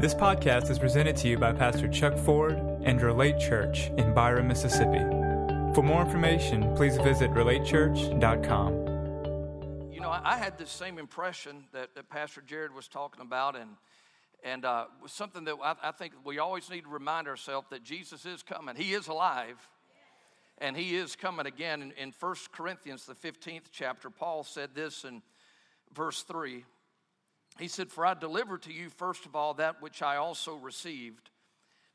This podcast is presented to you by Pastor Chuck Ford and Relate Church in Byram, Mississippi. For more information, please visit relatechurch.com. You know, I, I had the same impression that, that Pastor Jared was talking about, and and uh, something that I, I think we always need to remind ourselves that Jesus is coming. He is alive, and He is coming again. In, in 1 Corinthians, the 15th chapter, Paul said this in verse 3. He said, For I delivered to you, first of all, that which I also received,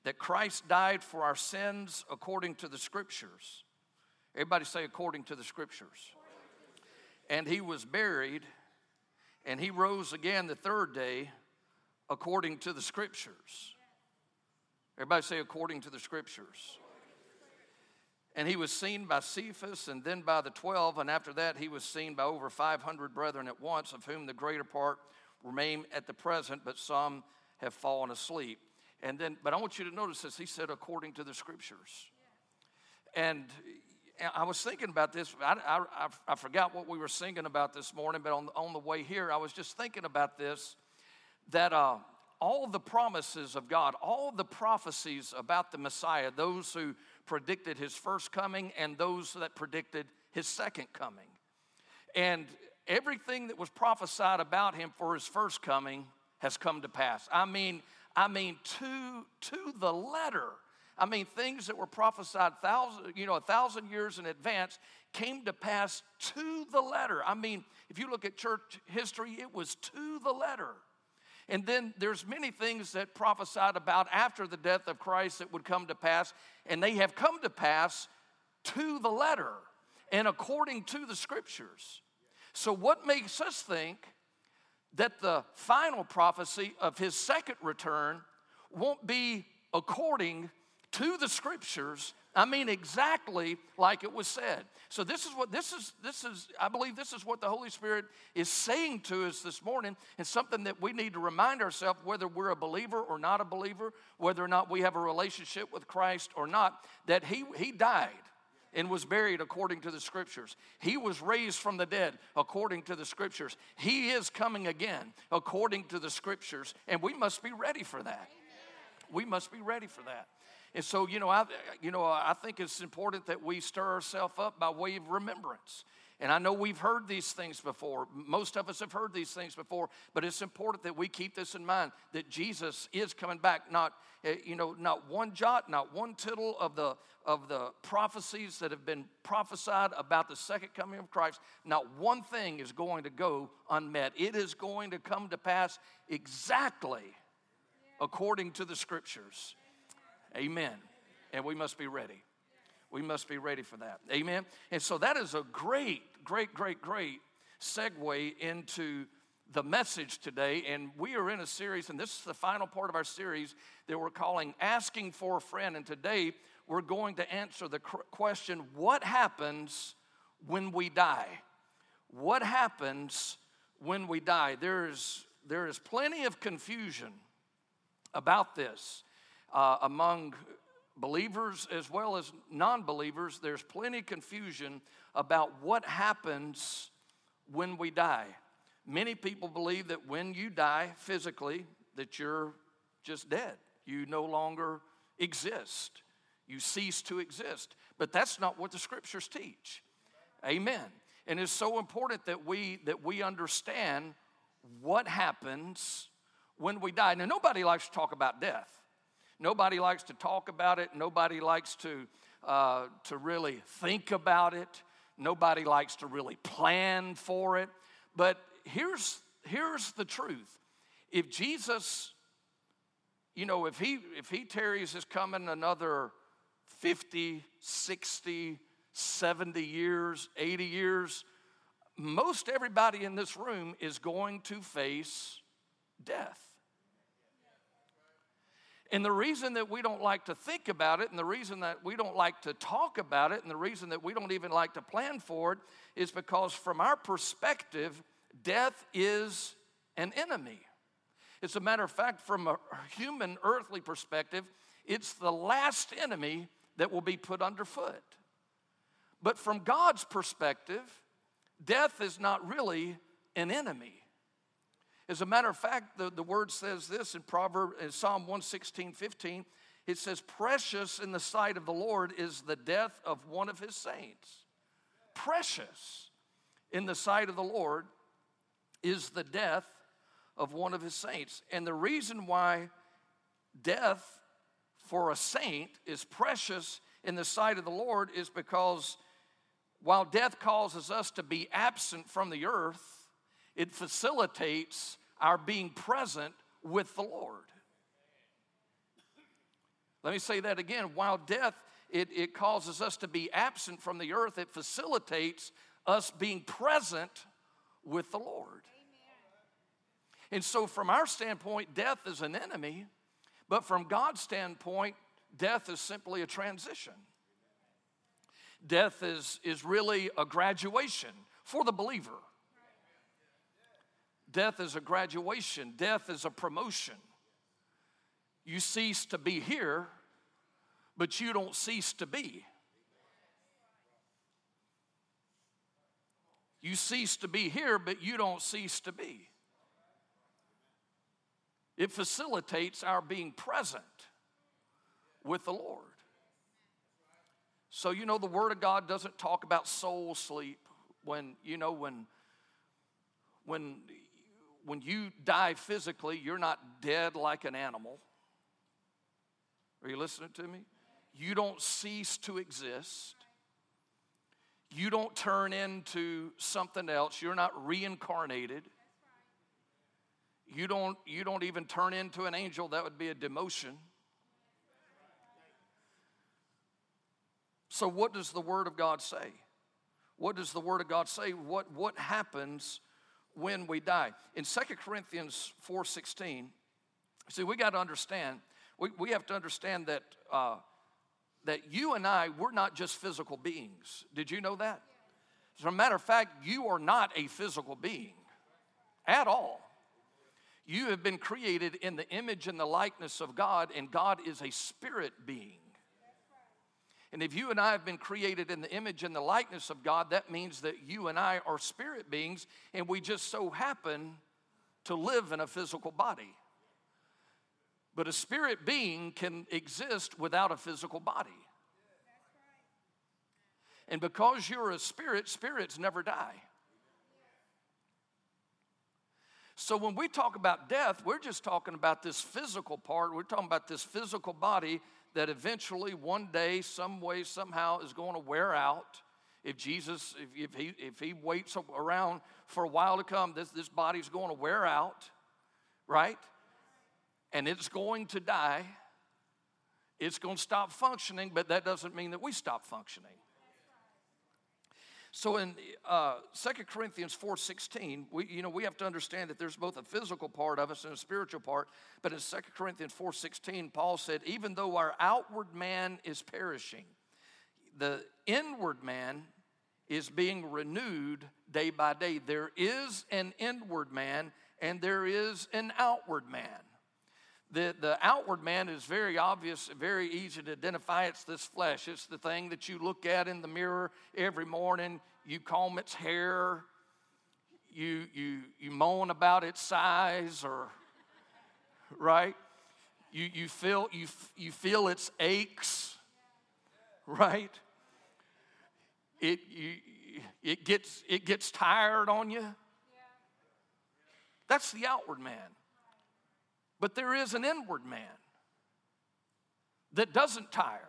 that Christ died for our sins according to the Scriptures. Everybody say, according to the Scriptures. And he was buried, and he rose again the third day according to the Scriptures. Everybody say, according to the Scriptures. And he was seen by Cephas and then by the twelve, and after that he was seen by over 500 brethren at once, of whom the greater part remain at the present, but some have fallen asleep. And then, but I want you to notice this. He said, according to the scriptures. And I was thinking about this. I, I, I forgot what we were singing about this morning, but on, on the way here, I was just thinking about this that uh, all the promises of God, all the prophecies about the Messiah, those who predicted his first coming and those that predicted his second coming. And everything that was prophesied about him for his first coming has come to pass. I mean, I mean to to the letter. I mean, things that were prophesied thousand, you know, a thousand years in advance came to pass to the letter. I mean, if you look at church history, it was to the letter. And then there's many things that prophesied about after the death of Christ that would come to pass, and they have come to pass to the letter and according to the scriptures. So, what makes us think that the final prophecy of his second return won't be according to the scriptures? I mean, exactly like it was said. So this is what this is. This is. I believe this is what the Holy Spirit is saying to us this morning, and something that we need to remind ourselves, whether we're a believer or not a believer, whether or not we have a relationship with Christ or not, that He He died and was buried according to the scriptures. He was raised from the dead according to the scriptures. He is coming again according to the scriptures, and we must be ready for that. We must be ready for that. And so, you know, I, you know, I think it's important that we stir ourselves up by way of remembrance. And I know we've heard these things before. Most of us have heard these things before, but it's important that we keep this in mind that Jesus is coming back. Not, eh, you know, not one jot, not one tittle of the of the prophecies that have been prophesied about the second coming of Christ. Not one thing is going to go unmet. It is going to come to pass exactly according to the scriptures. Amen. And we must be ready. We must be ready for that. Amen. And so that is a great, great, great, great segue into the message today. And we are in a series, and this is the final part of our series that we're calling Asking for a Friend. And today we're going to answer the question what happens when we die? What happens when we die? There's, there is plenty of confusion about this uh, among believers as well as non believers, there's plenty of confusion about what happens when we die. Many people believe that when you die physically, that you're just dead. You no longer exist. You cease to exist. But that's not what the scriptures teach. Amen. And it's so important that we that we understand what happens when we die. Now nobody likes to talk about death. Nobody likes to talk about it. Nobody likes to, uh, to really think about it. Nobody likes to really plan for it. But here's, here's the truth if Jesus, you know, if he, if he tarries his coming another 50, 60, 70 years, 80 years, most everybody in this room is going to face death. And the reason that we don't like to think about it, and the reason that we don't like to talk about it, and the reason that we don't even like to plan for it is because, from our perspective, death is an enemy. As a matter of fact, from a human earthly perspective, it's the last enemy that will be put underfoot. But from God's perspective, death is not really an enemy. As a matter of fact, the, the word says this in Proverb in Psalm 116, 15. It says, Precious in the sight of the Lord is the death of one of his saints. Precious in the sight of the Lord is the death of one of his saints. And the reason why death for a saint is precious in the sight of the Lord is because while death causes us to be absent from the earth, it facilitates our being present with the Lord. Let me say that again. While death, it, it causes us to be absent from the earth, it facilitates us being present with the Lord. And so, from our standpoint, death is an enemy, but from God's standpoint, death is simply a transition. Death is, is really a graduation for the believer. Death is a graduation, death is a promotion. You cease to be here, but you don't cease to be. You cease to be here, but you don't cease to be. It facilitates our being present with the Lord. So, you know, the Word of God doesn't talk about soul sleep when, you know, when, when when you die physically, you're not dead like an animal. Are you listening to me? You don't cease to exist. You don't turn into something else. You're not reincarnated. You don't, you don't even turn into an angel. That would be a demotion. So, what does the Word of God say? What does the Word of God say? What, what happens when we die. In 2 Corinthians 4.16, see, we got to understand, we, we have to understand that, uh, that you and I, we're not just physical beings. Did you know that? As a matter of fact, you are not a physical being at all. You have been created in the image and the likeness of God, and God is a spirit being. And if you and I have been created in the image and the likeness of God, that means that you and I are spirit beings, and we just so happen to live in a physical body. But a spirit being can exist without a physical body. And because you're a spirit, spirits never die. So when we talk about death, we're just talking about this physical part. We're talking about this physical body that eventually, one day, some way, somehow, is going to wear out. If Jesus, if, if, he, if he waits around for a while to come, this, this body's going to wear out, right? And it's going to die. It's going to stop functioning, but that doesn't mean that we stop functioning. So in uh, 2 Corinthians 4.16, we, you know, we have to understand that there's both a physical part of us and a spiritual part. But in 2 Corinthians 4.16, Paul said, even though our outward man is perishing, the inward man is being renewed day by day. There is an inward man and there is an outward man. The, the outward man is very obvious, very easy to identify. It's this flesh. It's the thing that you look at in the mirror every morning. You comb its hair. You, you, you moan about its size or, right? You, you, feel, you, you feel its aches, right? It, you, it, gets, it gets tired on you. That's the outward man. But there is an inward man that doesn't tire.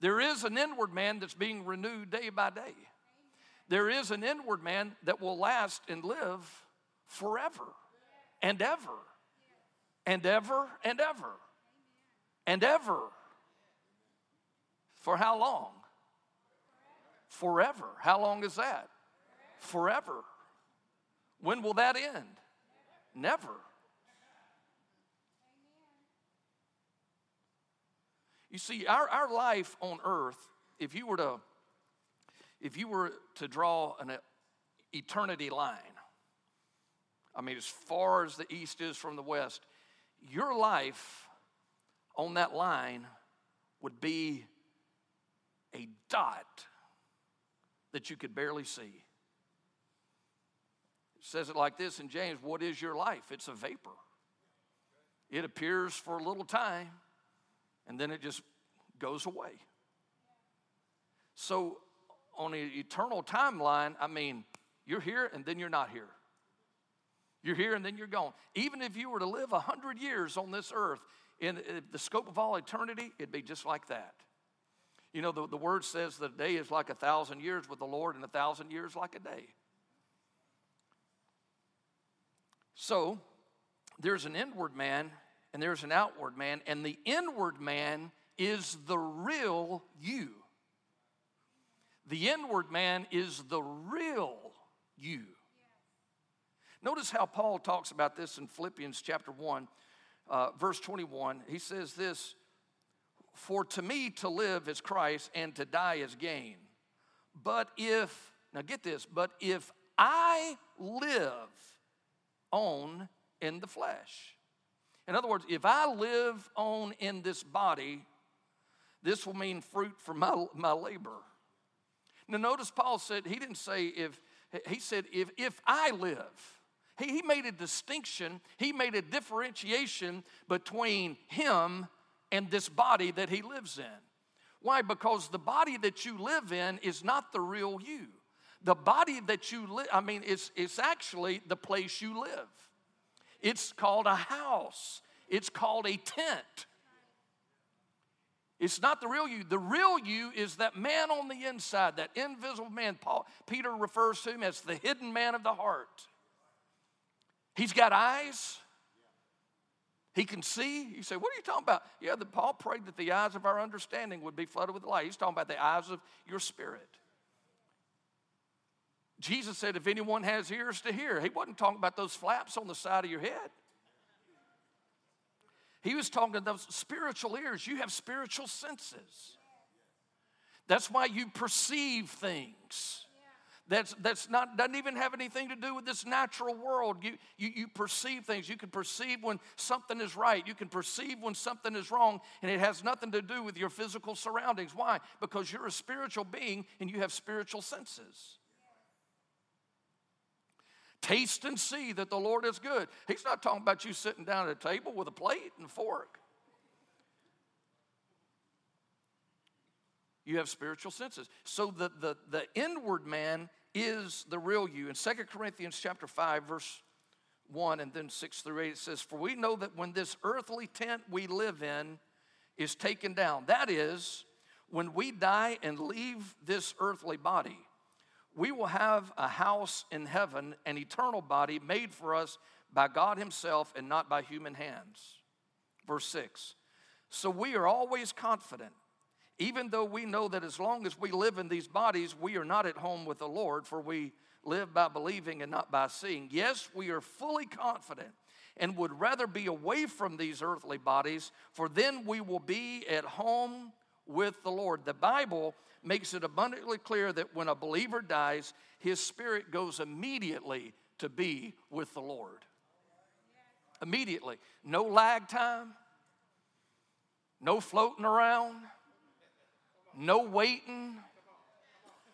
There is an inward man that's being renewed day by day. There is an inward man that will last and live forever and ever and ever and ever and ever. For how long? Forever. How long is that? Forever. When will that end? Never. You see, our, our life on earth, if you were to if you were to draw an eternity line, I mean, as far as the east is from the west, your life on that line would be a dot that you could barely see. says it like this in James What is your life? It's a vapor. It appears for a little time and then it just goes away. So, on an eternal timeline, I mean, you're here and then you're not here. You're here and then you're gone. Even if you were to live 100 years on this earth, in uh, the scope of all eternity, it'd be just like that. You know, the, the word says that a day is like a thousand years with the Lord, and a thousand years like a day. So, there's an inward man and there's an outward man, and the inward man is the real you. The inward man is the real you. Notice how Paul talks about this in Philippians chapter 1, uh, verse 21. He says this For to me to live is Christ, and to die is gain. But if, now get this, but if I live on in the flesh. In other words, if I live on in this body, this will mean fruit for my, my labor. Now, notice Paul said, he didn't say if, he said, if, if I live. He, he made a distinction, he made a differentiation between him and this body that he lives in. Why? Because the body that you live in is not the real you. The body that you live, I mean, it's, it's actually the place you live. It's called a house, it's called a tent. It's not the real you. The real you is that man on the inside, that invisible man. Paul, Peter refers to him as the hidden man of the heart. He's got eyes. He can see. You say, What are you talking about? Yeah, the, Paul prayed that the eyes of our understanding would be flooded with light. He's talking about the eyes of your spirit. Jesus said, If anyone has ears to hear, he wasn't talking about those flaps on the side of your head. He was talking to those spiritual ears. You have spiritual senses. That's why you perceive things. That's, that's not, doesn't even have anything to do with this natural world. You, you, you perceive things. You can perceive when something is right. You can perceive when something is wrong, and it has nothing to do with your physical surroundings. Why? Because you're a spiritual being and you have spiritual senses. Taste and see that the Lord is good. He's not talking about you sitting down at a table with a plate and fork. You have spiritual senses. So the, the, the inward man is the real you. In Second Corinthians chapter 5, verse 1 and then 6 through 8, it says, For we know that when this earthly tent we live in is taken down, that is, when we die and leave this earthly body, we will have a house in heaven, an eternal body made for us by God Himself and not by human hands. Verse 6. So we are always confident, even though we know that as long as we live in these bodies, we are not at home with the Lord, for we live by believing and not by seeing. Yes, we are fully confident and would rather be away from these earthly bodies, for then we will be at home with the Lord. The Bible makes it abundantly clear that when a believer dies, his spirit goes immediately to be with the Lord. Immediately. No lag time, no floating around, no waiting.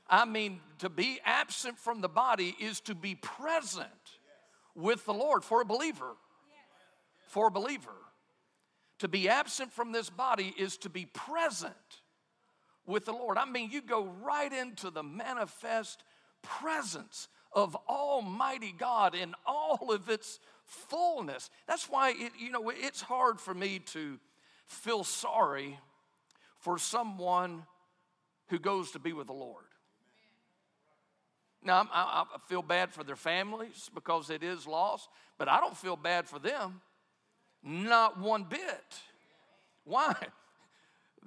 I mean, to be absent from the body is to be present with the Lord for a believer. For a believer. To be absent from this body is to be present with the Lord. I mean, you go right into the manifest presence of Almighty God in all of its fullness. That's why, it, you know, it's hard for me to feel sorry for someone who goes to be with the Lord. Now, I, I feel bad for their families because it is lost, but I don't feel bad for them. Not one bit. Why?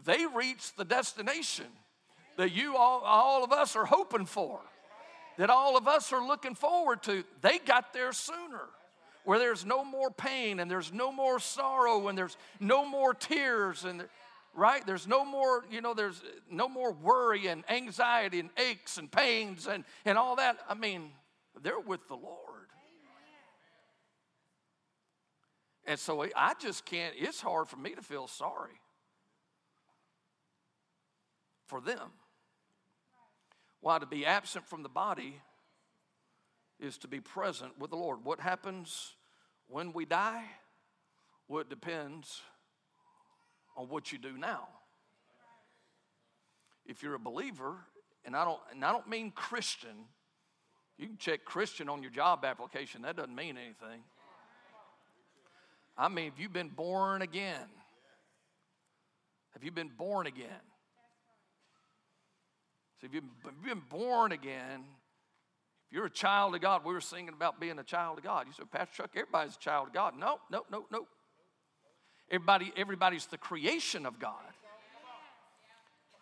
they reached the destination that you all, all of us are hoping for, that all of us are looking forward to. They got there sooner, where there's no more pain and there's no more sorrow and there's no more tears and right there's no more you know there's no more worry and anxiety and aches and pains and and all that i mean they're with the lord and so i just can't it's hard for me to feel sorry for them. Why? To be absent from the body is to be present with the Lord. What happens when we die? Well, it depends on what you do now. If you're a believer, and I don't, and I don't mean Christian, you can check Christian on your job application, that doesn't mean anything. I mean, have you been born again? Have you been born again? So if you've been born again, if you're a child of God, we were singing about being a child of God. You said, Pastor Chuck, everybody's a child of God. No, no, no, no. Everybody, everybody's the creation of God.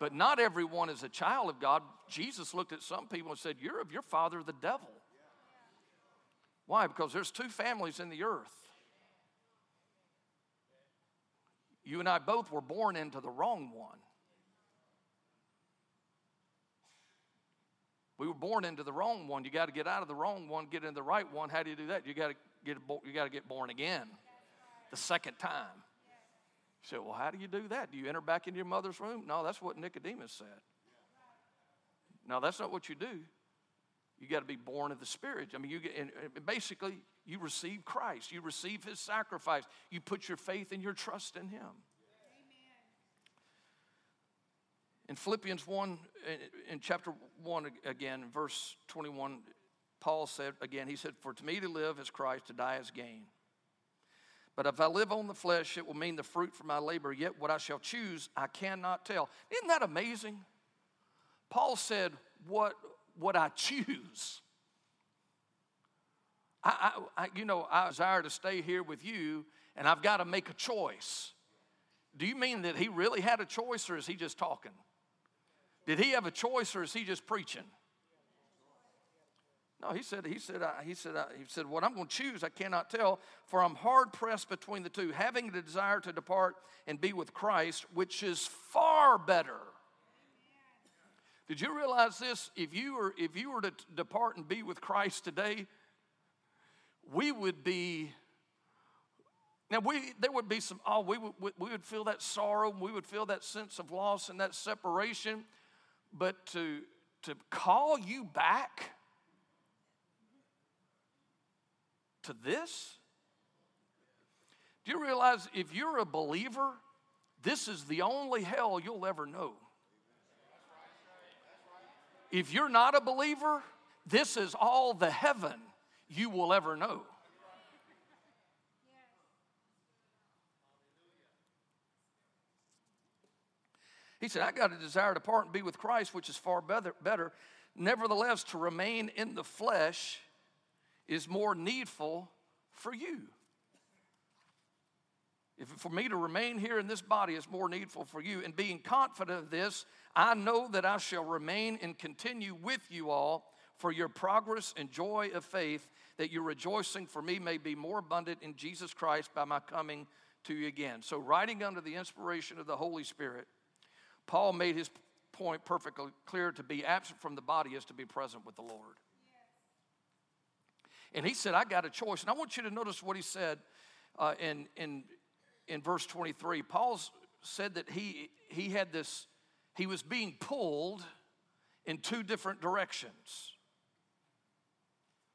But not everyone is a child of God. Jesus looked at some people and said, You're of your father, the devil. Why? Because there's two families in the earth. You and I both were born into the wrong one. We were born into the wrong one. You got to get out of the wrong one, get into the right one. How do you do that? You got to get you got to get born again, the second time. You say, well, how do you do that? Do you enter back into your mother's womb? No, that's what Nicodemus said. No, that's not what you do. You got to be born of the Spirit. I mean, you get, and basically, you receive Christ. You receive His sacrifice. You put your faith and your trust in Him. In Philippians 1, in chapter 1 again, verse 21, Paul said again, he said, For to me to live is Christ, to die is gain. But if I live on the flesh, it will mean the fruit for my labor, yet what I shall choose, I cannot tell. Isn't that amazing? Paul said, What, what I choose. I, I, I, you know, I desire to stay here with you, and I've got to make a choice. Do you mean that he really had a choice, or is he just talking? Did he have a choice, or is he just preaching? No, he said, he said, he said, he said, what I'm going to choose, I cannot tell, for I'm hard pressed between the two, having the desire to depart and be with Christ, which is far better. Did you realize this? If you were, if you were to depart and be with Christ today, we would be. Now we there would be some. Oh, we would we would feel that sorrow. We would feel that sense of loss and that separation. But to to call you back to this? Do you realize if you're a believer, this is the only hell you'll ever know? If you're not a believer, this is all the heaven you will ever know. He said, I got a desire to part and be with Christ, which is far better. better. Nevertheless, to remain in the flesh is more needful for you. If for me to remain here in this body is more needful for you, and being confident of this, I know that I shall remain and continue with you all for your progress and joy of faith, that your rejoicing for me may be more abundant in Jesus Christ by my coming to you again. So, writing under the inspiration of the Holy Spirit, Paul made his point perfectly clear to be absent from the body is to be present with the Lord. And he said, I got a choice. And I want you to notice what he said uh, in, in, in verse 23. Paul said that he, he had this, he was being pulled in two different directions.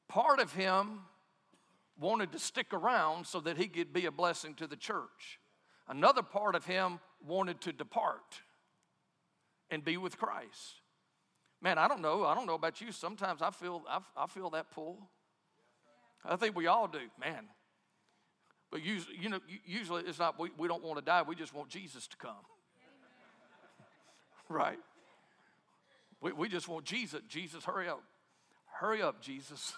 Part of him wanted to stick around so that he could be a blessing to the church. Another part of him wanted to depart and be with Christ. Man, I don't know. I don't know about you. Sometimes I feel I, I feel that pull. I think we all do, man. But usually, you know, usually it's not we, we don't want to die, we just want Jesus to come. right? We, we just want Jesus. Jesus, hurry up. Hurry up, Jesus.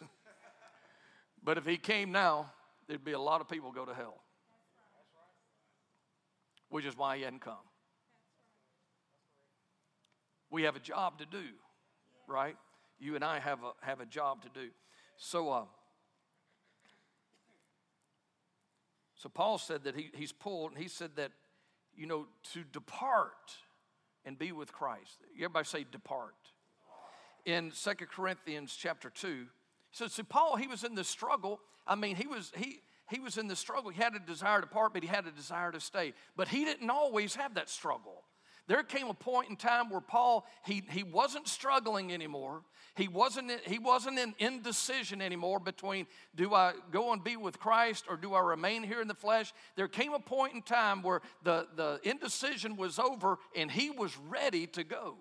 but if he came now, there'd be a lot of people go to hell. Which is why he hadn't come. We have a job to do, right? You and I have a, have a job to do. So, uh, So Paul said that he, he's pulled, and he said that, you know, to depart and be with Christ. Everybody say depart. In Second Corinthians chapter 2, so see, Paul, he was in the struggle. I mean, he was he he was in the struggle. He had a desire to part, but he had a desire to stay. But he didn't always have that struggle. There came a point in time where Paul, he, he wasn't struggling anymore. He wasn't, he wasn't in indecision anymore between do I go and be with Christ or do I remain here in the flesh? There came a point in time where the, the indecision was over and he was ready to go.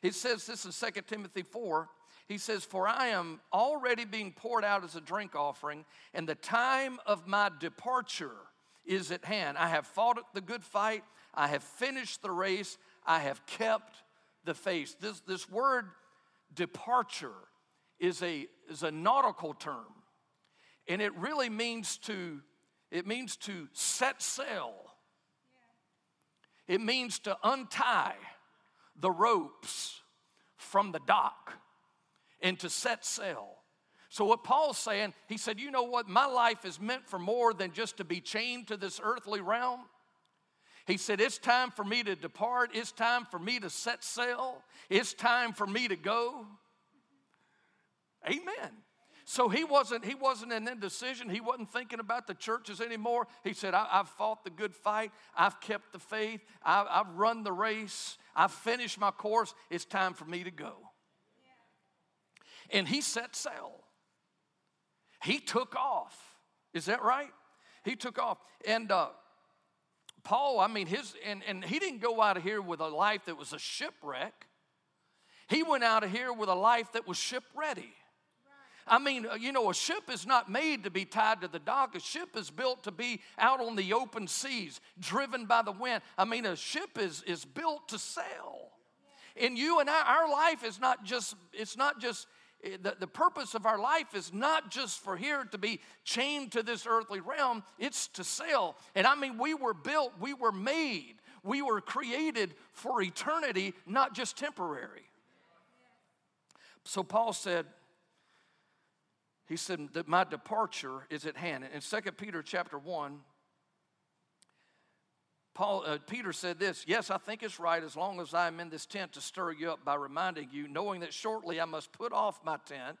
He says this in 2 Timothy 4. He says, For I am already being poured out as a drink offering, and the time of my departure is at hand. I have fought the good fight, I have finished the race, I have kept the faith. This, this word departure is a, is a nautical term, and it really means to, it means to set sail. It means to untie the ropes from the dock and to set sail. So, what Paul's saying, he said, You know what? My life is meant for more than just to be chained to this earthly realm. He said, It's time for me to depart. It's time for me to set sail. It's time for me to go. Amen. So he wasn't, he wasn't in indecision. He wasn't thinking about the churches anymore. He said, I, have fought the good fight. I've kept the faith. I, I've run the race. I've finished my course. It's time for me to go. And he set sail. He took off. Is that right? He took off. And uh, Paul, I mean, his, and, and he didn't go out of here with a life that was a shipwreck. He went out of here with a life that was ship ready. I mean, uh, you know, a ship is not made to be tied to the dock. A ship is built to be out on the open seas, driven by the wind. I mean, a ship is, is built to sail. And you and I, our life is not just, it's not just, Eh, the, the purpose of our life is not just for here to be chained to this earthly realm, it's to sail. And I mean, we were built, we were made, we were created for eternity, not just temporary. So Paul said, he said that my departure is at hand. In 2 Peter chapter 1, Paul, uh, Peter said this Yes, I think it's right as long as I am in this tent to stir you up by reminding you, knowing that shortly I must put off my tent,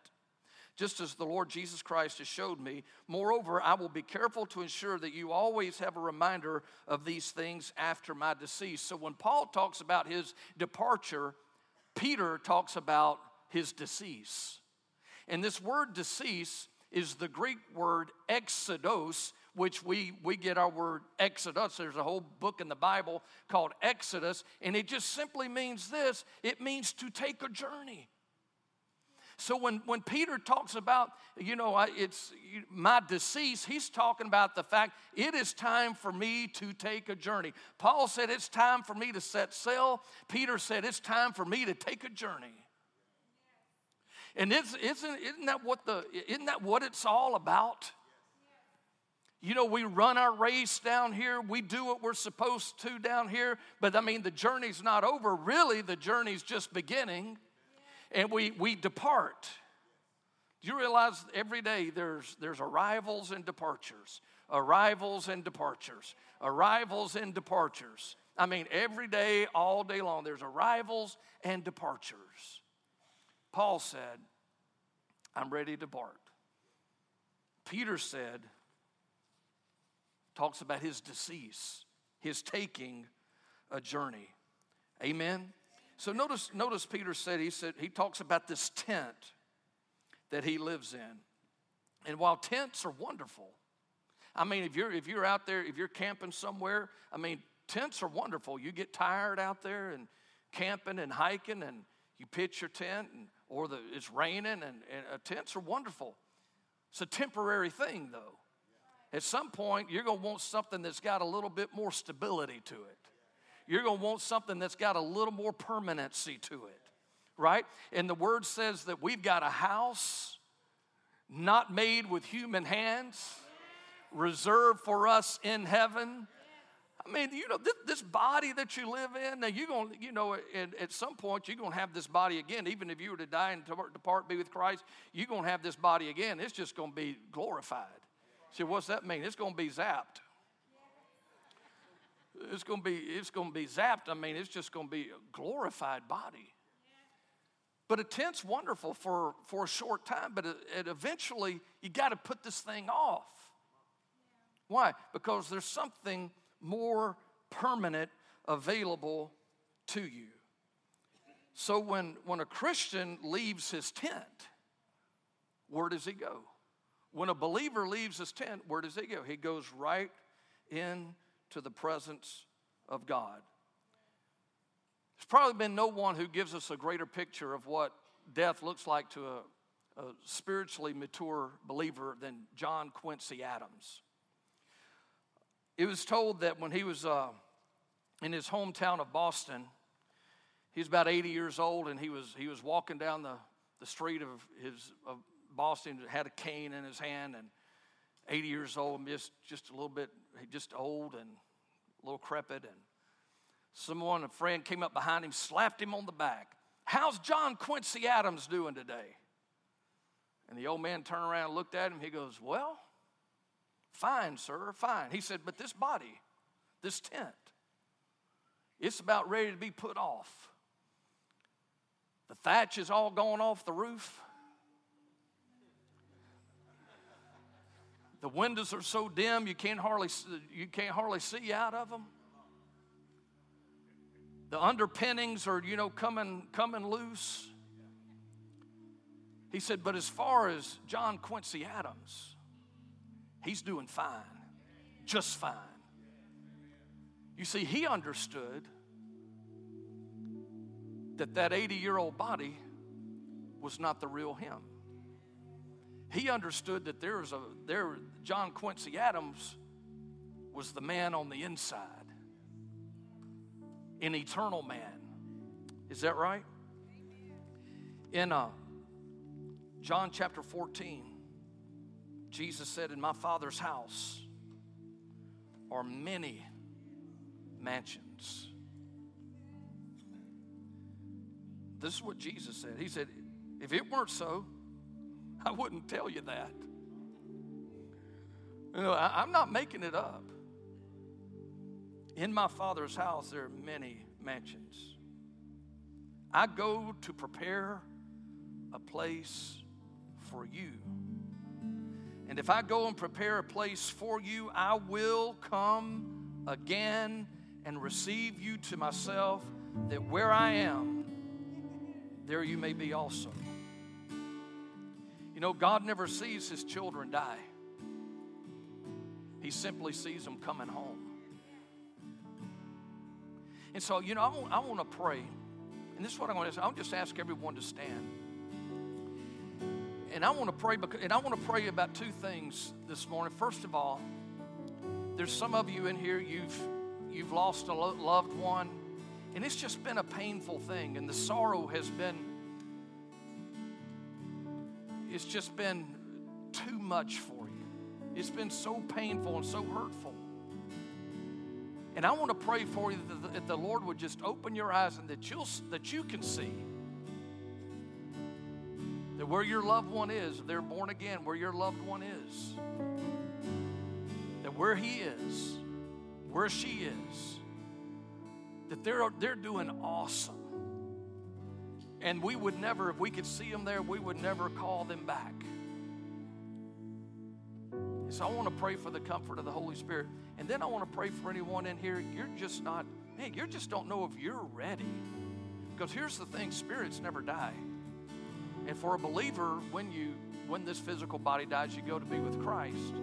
just as the Lord Jesus Christ has showed me. Moreover, I will be careful to ensure that you always have a reminder of these things after my decease. So when Paul talks about his departure, Peter talks about his decease. And this word decease is the Greek word exodos, which we, we get our word Exodus. There's a whole book in the Bible called Exodus, and it just simply means this it means to take a journey. So when, when Peter talks about, you know, it's my decease, he's talking about the fact it is time for me to take a journey. Paul said it's time for me to set sail. Peter said it's time for me to take a journey. And it's, isn't, isn't, that what the, isn't that what it's all about? You know, we run our race down here, we do what we're supposed to down here, but I mean, the journey's not over. Really, the journey's just beginning, and we, we depart. Do you realize every day there's, there's arrivals and departures, arrivals and departures, arrivals and departures? I mean, every day, all day long, there's arrivals and departures. Paul said, I'm ready to depart. Peter said, talks about his decease, his taking a journey. Amen. So notice, notice Peter said he said he talks about this tent that he lives in. And while tents are wonderful, I mean, if you're if you're out there, if you're camping somewhere, I mean, tents are wonderful. You get tired out there and camping and hiking, and you pitch your tent, and or the, it's raining, and, and uh, tents are wonderful. It's a temporary thing, though. At some point, you're going to want something that's got a little bit more stability to it. You're going to want something that's got a little more permanency to it, right? And the word says that we've got a house not made with human hands, reserved for us in heaven. I mean, you know, this, this, body that you live in, now you're going to, you know, at, at some point you're going to have this body again. Even if you were to die and depart, be with Christ, you're going to have this body again. It's just going to be glorified. See, what's that mean? It's going to be zapped. It's going to be, it's going to be zapped. I mean, it's just going to be a glorified body. But a tent's wonderful for, for a short time, but it, it eventually you got to put this thing off. Why? Because there's something more permanent available to you. So when, when a Christian leaves his tent, where does he go? When a believer leaves his tent, where does he go? He goes right into the presence of God. There's probably been no one who gives us a greater picture of what death looks like to a, a spiritually mature believer than John Quincy Adams. It was told that when he was uh, in his hometown of Boston, he was about 80 years old and he was, he was walking down the, the street of, his, of Boston, had a cane in his hand and 80 years old and just, just a little bit, just old and a little crepit. And someone, a friend came up behind him, slapped him on the back. How's John Quincy Adams doing today? And the old man turned around and looked at him. He goes, Well, fine, sir, fine. He said, But this body, this tent, it's about ready to be put off. The thatch is all gone off the roof. The windows are so dim you can't hardly you can't hardly see out of them. The underpinnings are, you know, coming coming loose. He said, but as far as John Quincy Adams, he's doing fine, just fine. You see, he understood that that 80 year old body was not the real him. He understood that there was a there John Quincy Adams was the man on the inside, an eternal man. Is that right? In uh, John chapter 14, Jesus said, In my Father's house are many mansions. This is what Jesus said. He said, If it weren't so, I wouldn't tell you that. You know, I, am not making it up. In my Father's house, there are many mansions. I go to prepare a place for you. And if I go and prepare a place for you, I will come again and receive you to myself, that where I am, there you may be also. Know, God never sees his children die, he simply sees them coming home. And so, you know, I want, I want to pray. And this is what I'm going to say. I'll just ask everyone to stand. And I want to pray because, and I want to pray about two things this morning. First of all, there's some of you in here you've you've lost a loved one and it's just been a painful thing, and the sorrow has been, it's just been too much for you. It's been so painful and so hurtful. And I want to pray for you that the, Lord would just open your eyes and that, you'll, that you can see that where your loved one is, they're born again, where your loved one is, that where he is, where she is, that they're, they're doing awesome. And we would never, if we could see them there, we would never call them back. So I want to pray for the comfort of the Holy Spirit. And then I want to pray for anyone in here, you're just not, hey, you just don't know if you're ready. Because here's the thing spirits never die. And for a believer, when you when this physical body dies, you go to be with Christ.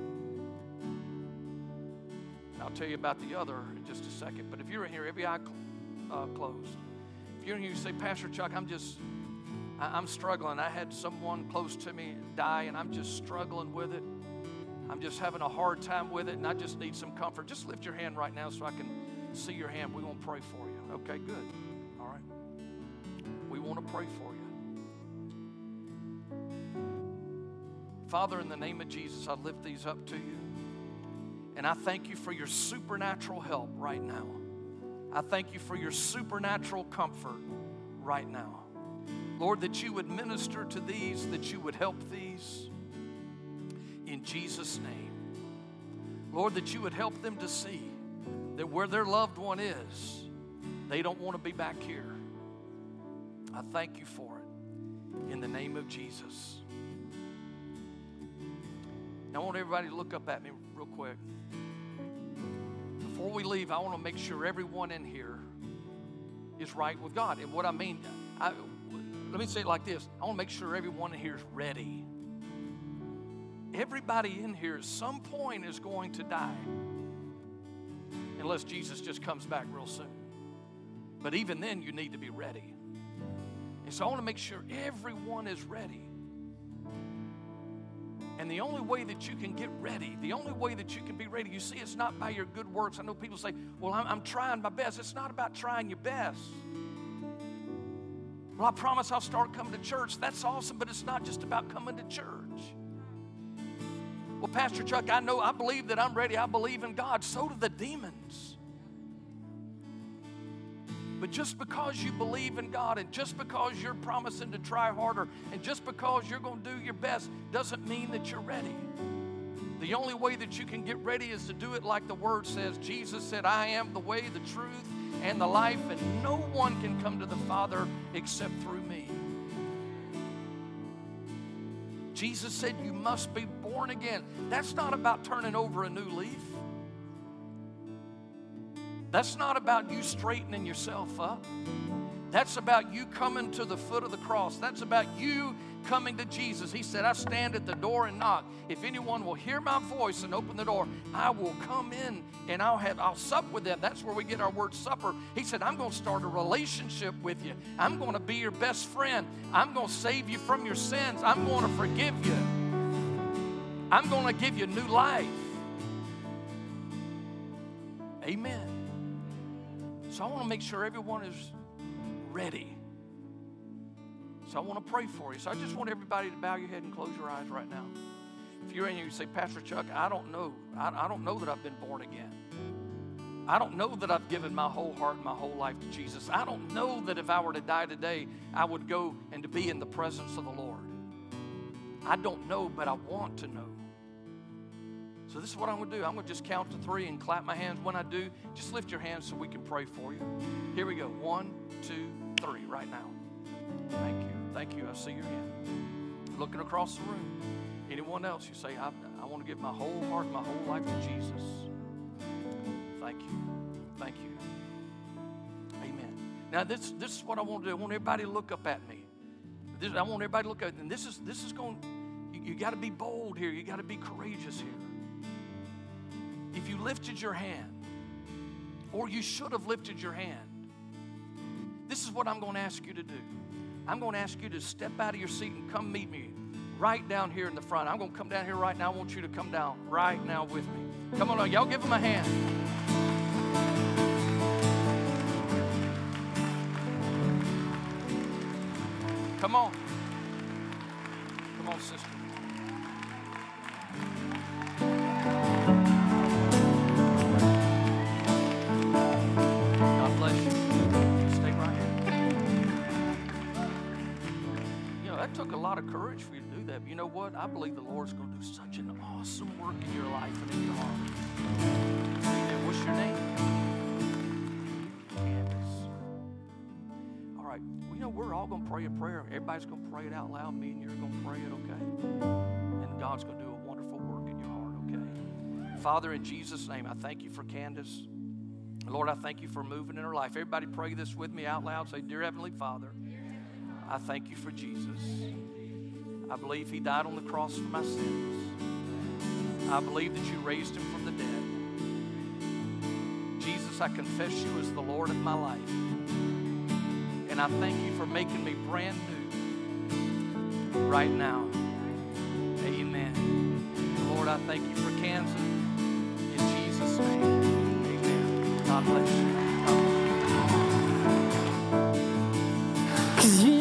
I'll tell you about the other in just a second. But if you're in here, every eye uh, closed. You're here, you say, Pastor Chuck, I'm just, I, I'm struggling. I had someone close to me die, and I'm just struggling with it. I'm just having a hard time with it, and I just need some comfort. Just lift your hand right now so I can see your hand. We want to pray for you. Okay, good. All right. We want to pray for you. Father, in the name of Jesus, I lift these up to you. And I thank you for your supernatural help right now. I thank you for your supernatural comfort right now. Lord, that you would minister to these, that you would help these in Jesus' name. Lord, that you would help them to see that where their loved one is, they don't want to be back here. I thank you for it in the name of Jesus. I want everybody to look up at me real quick. Before we leave, I want to make sure everyone in here is right with God. And what I mean, I, let me say it like this I want to make sure everyone in here is ready. Everybody in here at some point is going to die, unless Jesus just comes back real soon. But even then, you need to be ready. And so I want to make sure everyone is ready. And the only way that you can get ready, the only way that you can be ready, you see, it's not by your good works. I know people say, Well, I'm, I'm trying my best. It's not about trying your best. Well, I promise I'll start coming to church. That's awesome, but it's not just about coming to church. Well, Pastor Chuck, I know, I believe that I'm ready. I believe in God. So do the demons. But just because you believe in God and just because you're promising to try harder and just because you're going to do your best doesn't mean that you're ready. The only way that you can get ready is to do it like the word says. Jesus said, I am the way, the truth, and the life, and no one can come to the Father except through me. Jesus said, You must be born again. That's not about turning over a new leaf. That's not about you straightening yourself up. That's about you coming to the foot of the cross. That's about you coming to Jesus. He said, I stand at the door and knock. If anyone will hear my voice and open the door, I will come in and I'll have I'll sup with them. That's where we get our word supper. He said, I'm going to start a relationship with you. I'm going to be your best friend. I'm going to save you from your sins. I'm going to forgive you. I'm going to give you new life. Amen. So I want to make sure everyone is ready. So I want to pray for you. So I just want everybody to bow your head and close your eyes right now. If you're in here, you say, Pastor Chuck, I don't know. I, I don't know that I've been born again. I don't know that I've given my whole heart and my whole life to Jesus. I don't know that if I were to die today, I would go and to be in the presence of the Lord. I don't know, but I want to know. So this is what I'm going to do. I'm going to just count to three and clap my hands. When I do, just lift your hands so we can pray for you. Here we go. One, two, three, right now. Thank you. Thank you. I see your hand. Looking across the room. Anyone else? You say, I, I want to give my whole heart, my whole life to Jesus. Thank you. Thank you. Amen. Now this this is what I want to do. I want everybody to look up at me. This, I want everybody to look at, and this is this is going. You, you got to be bold here. You got to be courageous here you lifted your hand, or you should have lifted your hand, this is what I'm going to ask you to do. I'm going to ask you to step out of your seat and come meet me right down here in the front. I'm going to come down here right now. I want you to come down right now with me. Come on, y'all give them a hand. Come on. But you know what? I believe the Lord's going to do such an awesome work in your life and in your heart. Amen. What's your name? Candace. All right. Well, you know, we're all going to pray a prayer. Everybody's going to pray it out loud. Me and you're going to pray it, okay? And God's going to do a wonderful work in your heart, okay? Father, in Jesus' name, I thank you for Candace. Lord, I thank you for moving in her life. Everybody pray this with me out loud. Say, Dear Heavenly Father, I thank you for Jesus. I believe he died on the cross for my sins. I believe that you raised him from the dead. Jesus, I confess you as the Lord of my life. And I thank you for making me brand new right now. Amen. Lord, I thank you for Candace. In Jesus' name, amen. God bless you.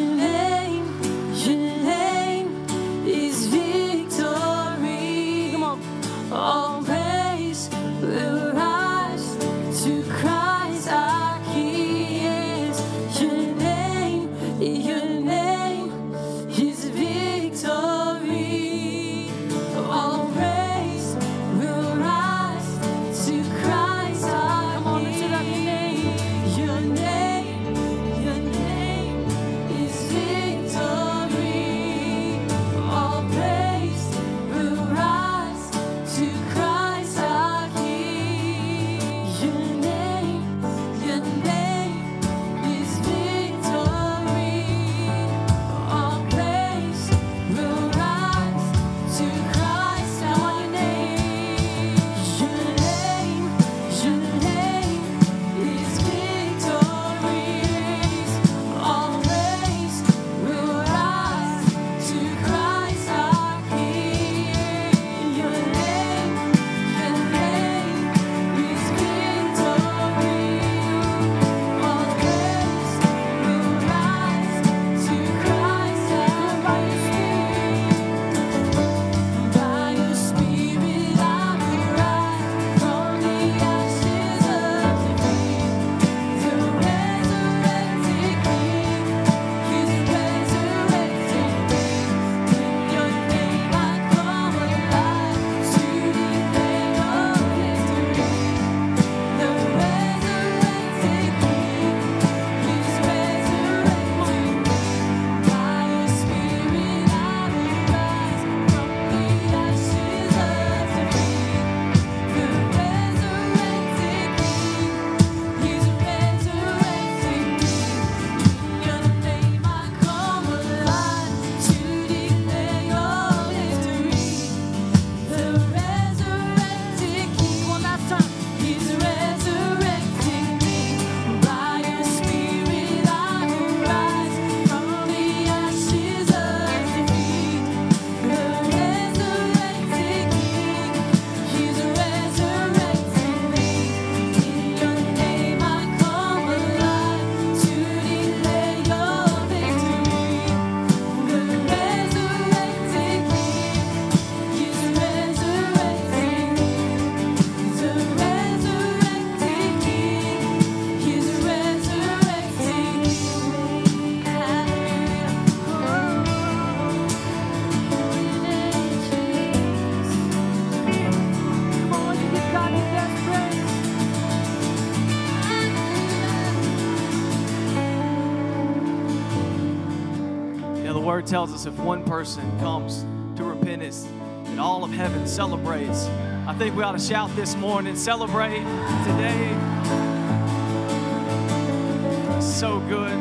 Word tells us if one person comes to repentance, that all of heaven celebrates. I think we ought to shout this morning, celebrate today. So good.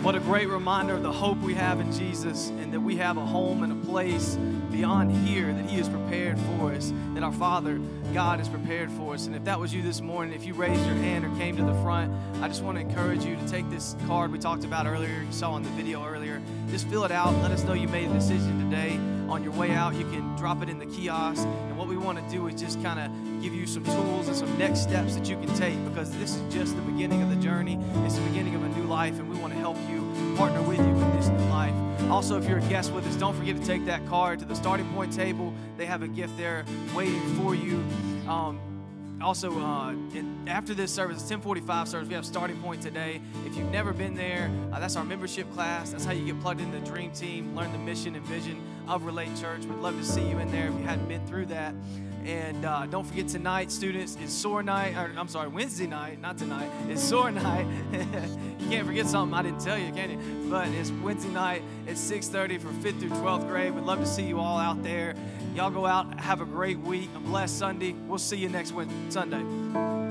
What a great reminder of the hope we have in Jesus and that we have a home and a place beyond here that He has prepared for us, that our Father, God, has prepared for us. And if that was you this morning, if you raised your hand or came to the front, I just want to encourage you to take this card we talked about earlier, you saw in the video earlier. Just fill it out. Let us know you made a decision today. On your way out, you can drop it in the kiosk. And what we want to do is just kind of give you some tools and some next steps that you can take because this is just the beginning of the journey. It's the beginning of a new life, and we want to help you partner with you in this new life. Also, if you're a guest with us, don't forget to take that card to the starting point table. They have a gift there waiting for you. Um, also, uh, after this service, it's 1045 service. We have starting point today. If you've never been there, uh, that's our membership class. That's how you get plugged into the dream team, learn the mission and vision of Relate Church. We'd love to see you in there if you hadn't been through that. And uh, don't forget tonight, students, it's SOAR night. Or, I'm sorry, Wednesday night, not tonight. It's SOAR night. you can't forget something I didn't tell you, can you? But it's Wednesday night at 6:30 for 5th through 12th grade. We'd love to see you all out there. Y'all go out, have a great week, a blessed Sunday. We'll see you next Sunday.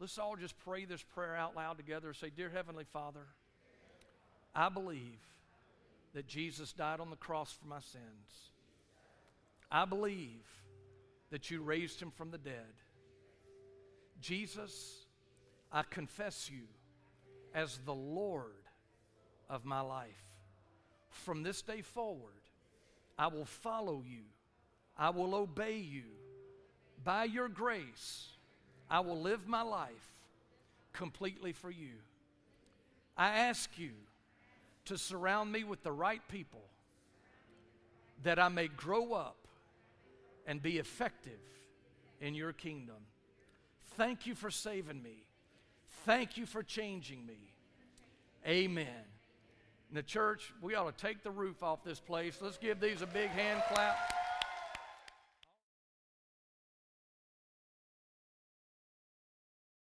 Let's all just pray this prayer out loud together. Say, Dear Heavenly Father, I believe that Jesus died on the cross for my sins. I believe that you raised him from the dead. Jesus, I confess you as the Lord of my life. From this day forward, I will follow you, I will obey you. By your grace, I will live my life completely for you. I ask you to surround me with the right people that I may grow up and be effective in your kingdom. Thank you for saving me. Thank you for changing me. Amen. In the church, we ought to take the roof off this place. Let's give these a big hand clap.